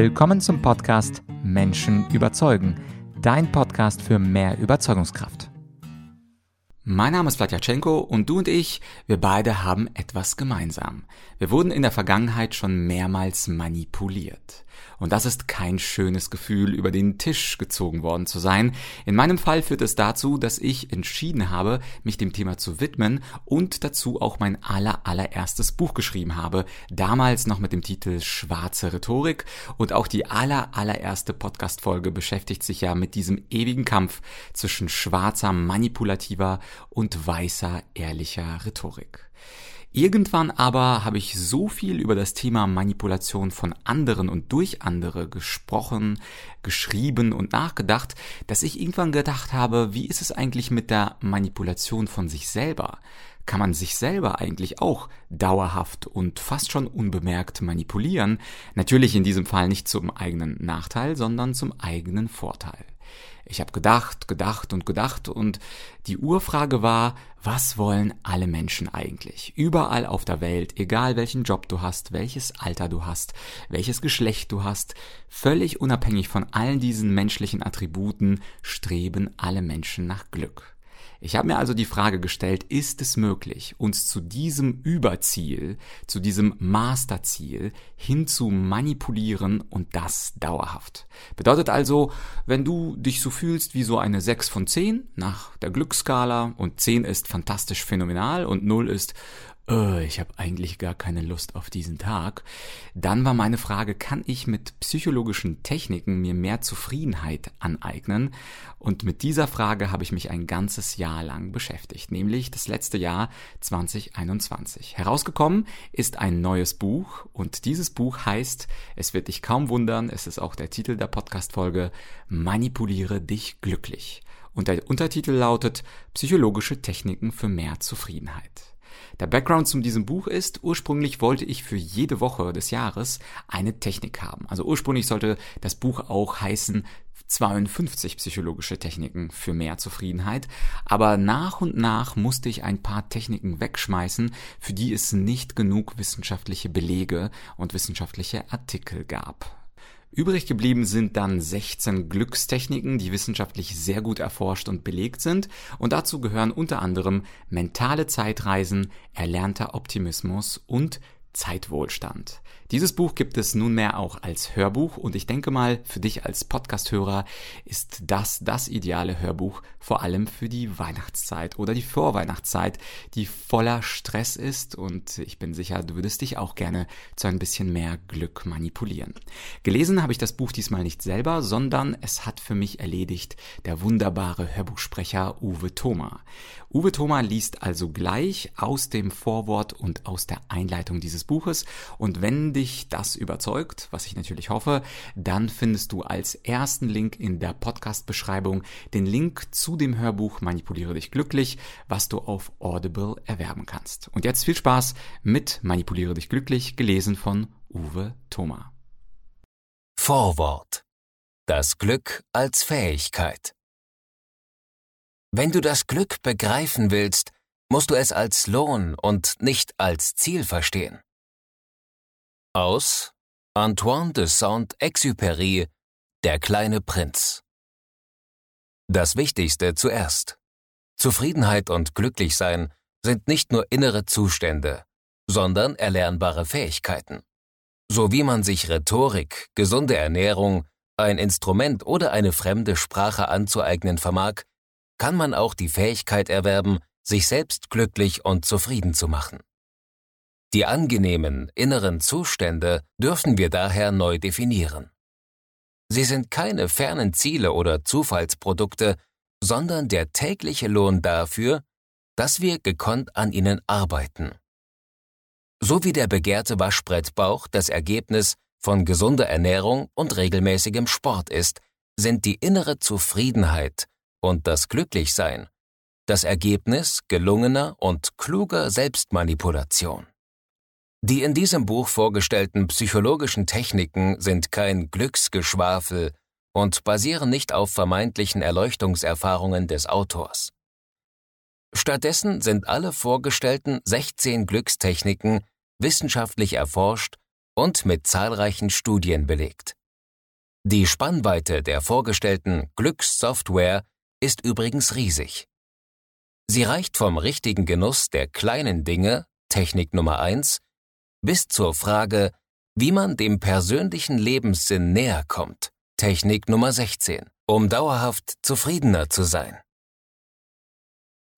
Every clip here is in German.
Willkommen zum Podcast Menschen überzeugen, dein Podcast für mehr Überzeugungskraft. Mein Name ist Vladyachenko und du und ich, wir beide haben etwas gemeinsam. Wir wurden in der Vergangenheit schon mehrmals manipuliert. Und das ist kein schönes Gefühl, über den Tisch gezogen worden zu sein. In meinem Fall führt es dazu, dass ich entschieden habe, mich dem Thema zu widmen und dazu auch mein aller allererstes Buch geschrieben habe. Damals noch mit dem Titel Schwarze Rhetorik und auch die aller allererste Podcast-Folge beschäftigt sich ja mit diesem ewigen Kampf zwischen schwarzer, manipulativer und weißer, ehrlicher Rhetorik. Irgendwann aber habe ich so viel über das Thema Manipulation von anderen und durch andere gesprochen, geschrieben und nachgedacht, dass ich irgendwann gedacht habe, wie ist es eigentlich mit der Manipulation von sich selber? Kann man sich selber eigentlich auch dauerhaft und fast schon unbemerkt manipulieren? Natürlich in diesem Fall nicht zum eigenen Nachteil, sondern zum eigenen Vorteil. Ich habe gedacht, gedacht und gedacht und die Urfrage war, was wollen alle Menschen eigentlich? Überall auf der Welt, egal welchen Job du hast, welches Alter du hast, welches Geschlecht du hast, völlig unabhängig von allen diesen menschlichen Attributen streben alle Menschen nach Glück. Ich habe mir also die Frage gestellt, ist es möglich, uns zu diesem Überziel, zu diesem Masterziel hin zu manipulieren und das dauerhaft? Bedeutet also, wenn du dich so fühlst wie so eine 6 von 10 nach der Glücksskala und 10 ist fantastisch phänomenal und 0 ist äh, ich habe eigentlich gar keine Lust auf diesen Tag, dann war meine Frage, kann ich mit psychologischen Techniken mir mehr Zufriedenheit aneignen? Und mit dieser Frage habe ich mich ein ganzes Jahr lang beschäftigt, nämlich das letzte Jahr 2021. Herausgekommen ist ein neues Buch und dieses Buch heißt, es wird dich kaum wundern, es ist auch der Titel der Podcast-Folge, Manipuliere dich glücklich. Und der Untertitel lautet Psychologische Techniken für mehr Zufriedenheit. Der Background zu diesem Buch ist, ursprünglich wollte ich für jede Woche des Jahres eine Technik haben. Also ursprünglich sollte das Buch auch heißen 52 psychologische Techniken für mehr Zufriedenheit, aber nach und nach musste ich ein paar Techniken wegschmeißen, für die es nicht genug wissenschaftliche Belege und wissenschaftliche Artikel gab. Übrig geblieben sind dann 16 Glückstechniken, die wissenschaftlich sehr gut erforscht und belegt sind, und dazu gehören unter anderem mentale Zeitreisen, erlernter Optimismus und Zeitwohlstand. Dieses Buch gibt es nunmehr auch als Hörbuch und ich denke mal, für dich als Podcasthörer ist das das ideale Hörbuch, vor allem für die Weihnachtszeit oder die Vorweihnachtszeit, die voller Stress ist und ich bin sicher, du würdest dich auch gerne zu ein bisschen mehr Glück manipulieren. Gelesen habe ich das Buch diesmal nicht selber, sondern es hat für mich erledigt der wunderbare Hörbuchsprecher Uwe Thoma. Uwe Thoma liest also gleich aus dem Vorwort und aus der Einleitung dieses Buches und wenn dich das überzeugt, was ich natürlich hoffe, dann findest du als ersten Link in der Podcast-Beschreibung den Link zu dem Hörbuch Manipuliere dich glücklich, was du auf Audible erwerben kannst. Und jetzt viel Spaß mit Manipuliere dich glücklich, gelesen von Uwe Thoma. Vorwort. Das Glück als Fähigkeit. Wenn du das Glück begreifen willst, musst du es als Lohn und nicht als Ziel verstehen. Aus Antoine de Saint-Exupéry Der kleine Prinz Das Wichtigste zuerst. Zufriedenheit und Glücklichsein sind nicht nur innere Zustände, sondern erlernbare Fähigkeiten. So wie man sich Rhetorik, gesunde Ernährung, ein Instrument oder eine fremde Sprache anzueignen vermag, kann man auch die Fähigkeit erwerben, sich selbst glücklich und zufrieden zu machen. Die angenehmen inneren Zustände dürfen wir daher neu definieren. Sie sind keine fernen Ziele oder Zufallsprodukte, sondern der tägliche Lohn dafür, dass wir gekonnt an ihnen arbeiten. So wie der begehrte Waschbrettbauch das Ergebnis von gesunder Ernährung und regelmäßigem Sport ist, sind die innere Zufriedenheit und das Glücklichsein das Ergebnis gelungener und kluger Selbstmanipulation. Die in diesem Buch vorgestellten psychologischen Techniken sind kein Glücksgeschwafel und basieren nicht auf vermeintlichen Erleuchtungserfahrungen des Autors. Stattdessen sind alle vorgestellten 16 Glückstechniken wissenschaftlich erforscht und mit zahlreichen Studien belegt. Die Spannweite der vorgestellten Glückssoftware ist übrigens riesig. Sie reicht vom richtigen Genuss der kleinen Dinge, Technik Nummer eins, bis zur Frage, wie man dem persönlichen Lebenssinn näher kommt, Technik Nummer 16, um dauerhaft zufriedener zu sein.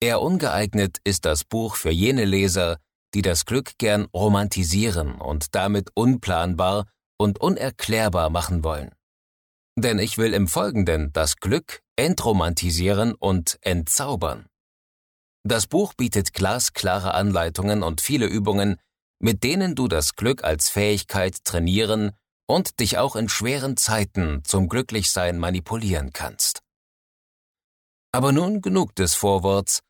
Eher ungeeignet ist das Buch für jene Leser, die das Glück gern romantisieren und damit unplanbar und unerklärbar machen wollen. Denn ich will im Folgenden das Glück entromantisieren und entzaubern. Das Buch bietet glasklare Anleitungen und viele Übungen, mit denen du das Glück als Fähigkeit trainieren und dich auch in schweren Zeiten zum Glücklichsein manipulieren kannst. Aber nun genug des Vorworts,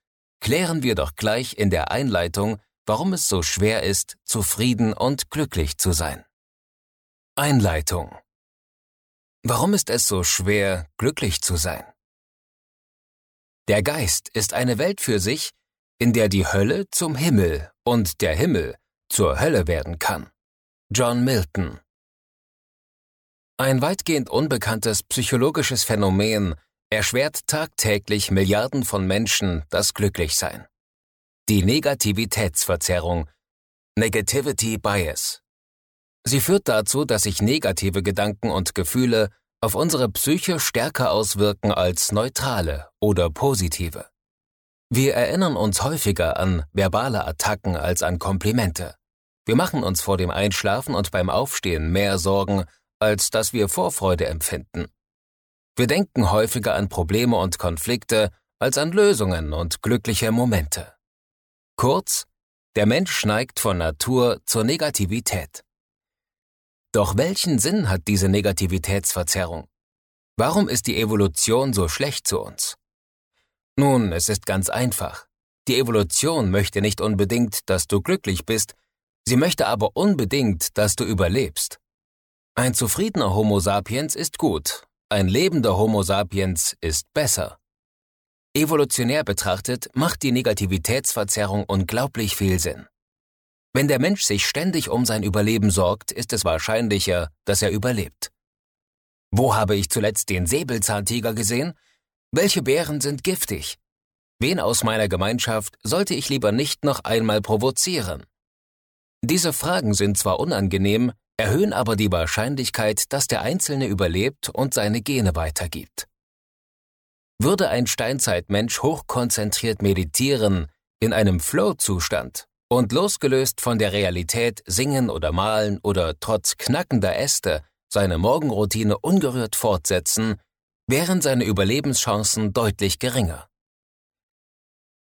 klären wir doch gleich in der Einleitung, warum es so schwer ist, zufrieden und glücklich zu sein. Einleitung Warum ist es so schwer, glücklich zu sein? Der Geist ist eine Welt für sich, in der die Hölle zum Himmel und der Himmel zur Hölle werden kann. John Milton Ein weitgehend unbekanntes psychologisches Phänomen erschwert tagtäglich Milliarden von Menschen das Glücklichsein. Die Negativitätsverzerrung Negativity Bias. Sie führt dazu, dass sich negative Gedanken und Gefühle auf unsere Psyche stärker auswirken als neutrale oder positive. Wir erinnern uns häufiger an verbale Attacken als an Komplimente. Wir machen uns vor dem Einschlafen und beim Aufstehen mehr Sorgen, als dass wir Vorfreude empfinden. Wir denken häufiger an Probleme und Konflikte als an Lösungen und glückliche Momente. Kurz, der Mensch neigt von Natur zur Negativität. Doch welchen Sinn hat diese Negativitätsverzerrung? Warum ist die Evolution so schlecht zu uns? Nun, es ist ganz einfach. Die Evolution möchte nicht unbedingt, dass du glücklich bist, sie möchte aber unbedingt, dass du überlebst. Ein zufriedener Homo sapiens ist gut, ein lebender Homo sapiens ist besser. Evolutionär betrachtet macht die Negativitätsverzerrung unglaublich viel Sinn. Wenn der Mensch sich ständig um sein Überleben sorgt, ist es wahrscheinlicher, dass er überlebt. Wo habe ich zuletzt den Säbelzahntiger gesehen? Welche Bären sind giftig? Wen aus meiner Gemeinschaft sollte ich lieber nicht noch einmal provozieren? Diese Fragen sind zwar unangenehm, erhöhen aber die Wahrscheinlichkeit, dass der Einzelne überlebt und seine Gene weitergibt. Würde ein Steinzeitmensch hochkonzentriert meditieren, in einem Flow-Zustand und losgelöst von der Realität singen oder malen oder trotz knackender Äste seine Morgenroutine ungerührt fortsetzen, wären seine Überlebenschancen deutlich geringer.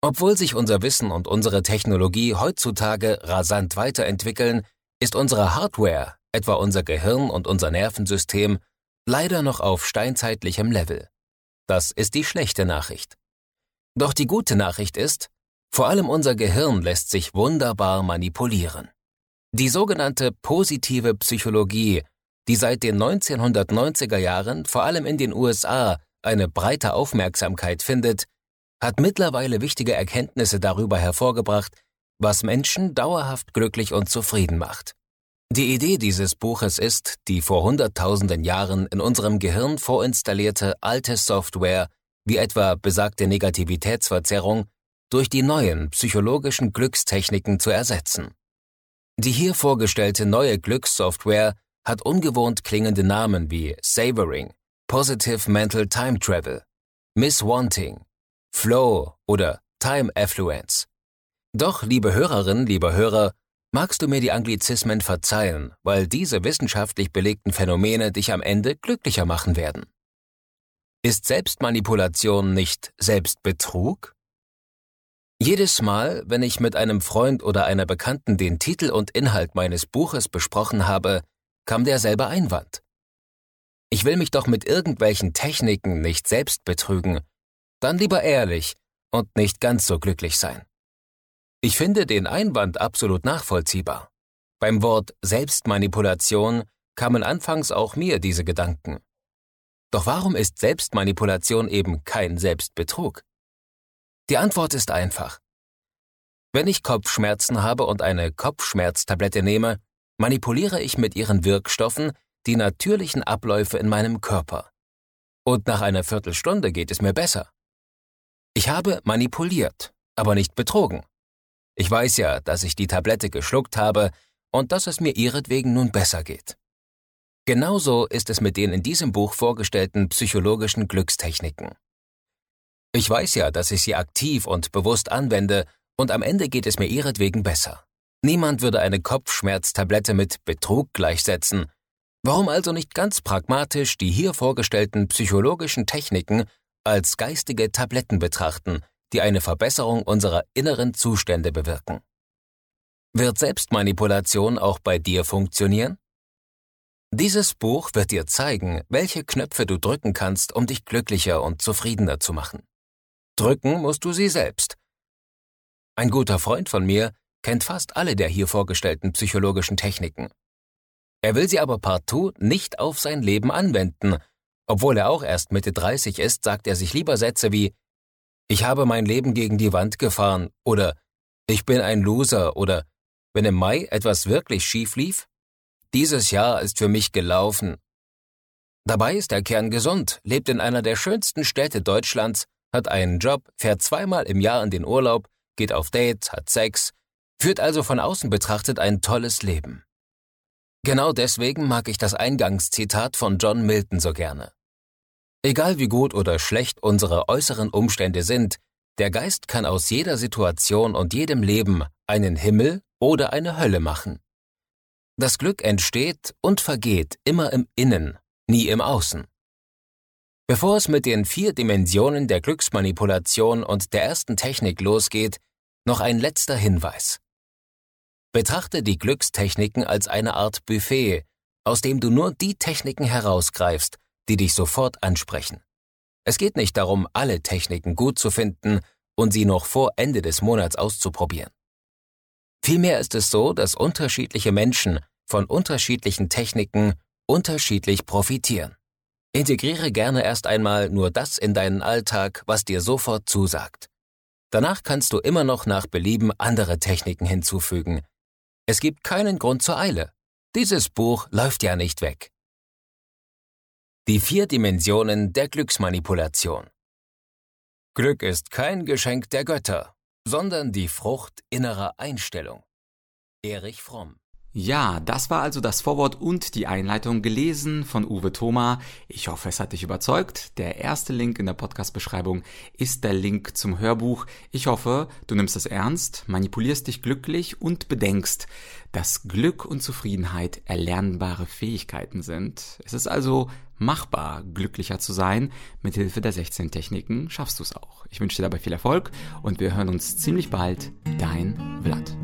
Obwohl sich unser Wissen und unsere Technologie heutzutage rasant weiterentwickeln, ist unsere Hardware, etwa unser Gehirn und unser Nervensystem, leider noch auf steinzeitlichem Level. Das ist die schlechte Nachricht. Doch die gute Nachricht ist, vor allem unser Gehirn lässt sich wunderbar manipulieren. Die sogenannte positive Psychologie, die seit den 1990er Jahren vor allem in den USA eine breite Aufmerksamkeit findet, hat mittlerweile wichtige Erkenntnisse darüber hervorgebracht, was Menschen dauerhaft glücklich und zufrieden macht. Die Idee dieses Buches ist, die vor Hunderttausenden Jahren in unserem Gehirn vorinstallierte alte Software, wie etwa besagte Negativitätsverzerrung, durch die neuen psychologischen Glückstechniken zu ersetzen. Die hier vorgestellte neue Glückssoftware hat ungewohnt klingende Namen wie Savoring, Positive Mental Time Travel, Miss Wanting, Flow oder Time Affluence. Doch, liebe Hörerinnen, lieber Hörer, magst du mir die Anglizismen verzeihen, weil diese wissenschaftlich belegten Phänomene dich am Ende glücklicher machen werden. Ist Selbstmanipulation nicht Selbstbetrug? Jedes Mal, wenn ich mit einem Freund oder einer Bekannten den Titel und Inhalt meines Buches besprochen habe, kam derselbe Einwand. Ich will mich doch mit irgendwelchen Techniken nicht selbst betrügen, dann lieber ehrlich und nicht ganz so glücklich sein. Ich finde den Einwand absolut nachvollziehbar. Beim Wort Selbstmanipulation kamen anfangs auch mir diese Gedanken. Doch warum ist Selbstmanipulation eben kein Selbstbetrug? Die Antwort ist einfach. Wenn ich Kopfschmerzen habe und eine Kopfschmerztablette nehme, manipuliere ich mit ihren Wirkstoffen, die natürlichen Abläufe in meinem Körper. Und nach einer Viertelstunde geht es mir besser. Ich habe manipuliert, aber nicht betrogen. Ich weiß ja, dass ich die Tablette geschluckt habe und dass es mir ihretwegen nun besser geht. Genauso ist es mit den in diesem Buch vorgestellten psychologischen Glückstechniken. Ich weiß ja, dass ich sie aktiv und bewusst anwende und am Ende geht es mir ihretwegen besser. Niemand würde eine Kopfschmerztablette mit Betrug gleichsetzen. Warum also nicht ganz pragmatisch die hier vorgestellten psychologischen Techniken als geistige Tabletten betrachten, die eine Verbesserung unserer inneren Zustände bewirken? Wird Selbstmanipulation auch bei dir funktionieren? Dieses Buch wird dir zeigen, welche Knöpfe du drücken kannst, um dich glücklicher und zufriedener zu machen. Drücken musst du sie selbst. Ein guter Freund von mir kennt fast alle der hier vorgestellten psychologischen Techniken. Er will sie aber partout nicht auf sein Leben anwenden. Obwohl er auch erst Mitte 30 ist, sagt er sich lieber Sätze wie Ich habe mein Leben gegen die Wand gefahren oder Ich bin ein Loser oder wenn im Mai etwas wirklich schief lief? Dieses Jahr ist für mich gelaufen. Dabei ist der Kern gesund, lebt in einer der schönsten Städte Deutschlands, hat einen Job, fährt zweimal im Jahr in den Urlaub, geht auf Dates, hat Sex, führt also von außen betrachtet ein tolles Leben. Genau deswegen mag ich das Eingangszitat von John Milton so gerne. Egal wie gut oder schlecht unsere äußeren Umstände sind, der Geist kann aus jeder Situation und jedem Leben einen Himmel oder eine Hölle machen. Das Glück entsteht und vergeht immer im Innen, nie im Außen. Bevor es mit den vier Dimensionen der Glücksmanipulation und der ersten Technik losgeht, noch ein letzter Hinweis. Betrachte die Glückstechniken als eine Art Buffet, aus dem du nur die Techniken herausgreifst, die dich sofort ansprechen. Es geht nicht darum, alle Techniken gut zu finden und sie noch vor Ende des Monats auszuprobieren. Vielmehr ist es so, dass unterschiedliche Menschen von unterschiedlichen Techniken unterschiedlich profitieren. Integriere gerne erst einmal nur das in deinen Alltag, was dir sofort zusagt. Danach kannst du immer noch nach Belieben andere Techniken hinzufügen. Es gibt keinen Grund zur Eile. Dieses Buch läuft ja nicht weg. Die vier Dimensionen der Glücksmanipulation. Glück ist kein Geschenk der Götter, sondern die Frucht innerer Einstellung. Erich Fromm ja, das war also das Vorwort und die Einleitung gelesen von Uwe Thoma. Ich hoffe, es hat dich überzeugt. Der erste Link in der Podcast-Beschreibung ist der Link zum Hörbuch. Ich hoffe, du nimmst es ernst, manipulierst dich glücklich und bedenkst, dass Glück und Zufriedenheit erlernbare Fähigkeiten sind. Es ist also machbar, glücklicher zu sein. Mit Hilfe der 16 Techniken schaffst du es auch. Ich wünsche dir dabei viel Erfolg und wir hören uns ziemlich bald. Dein Vlad.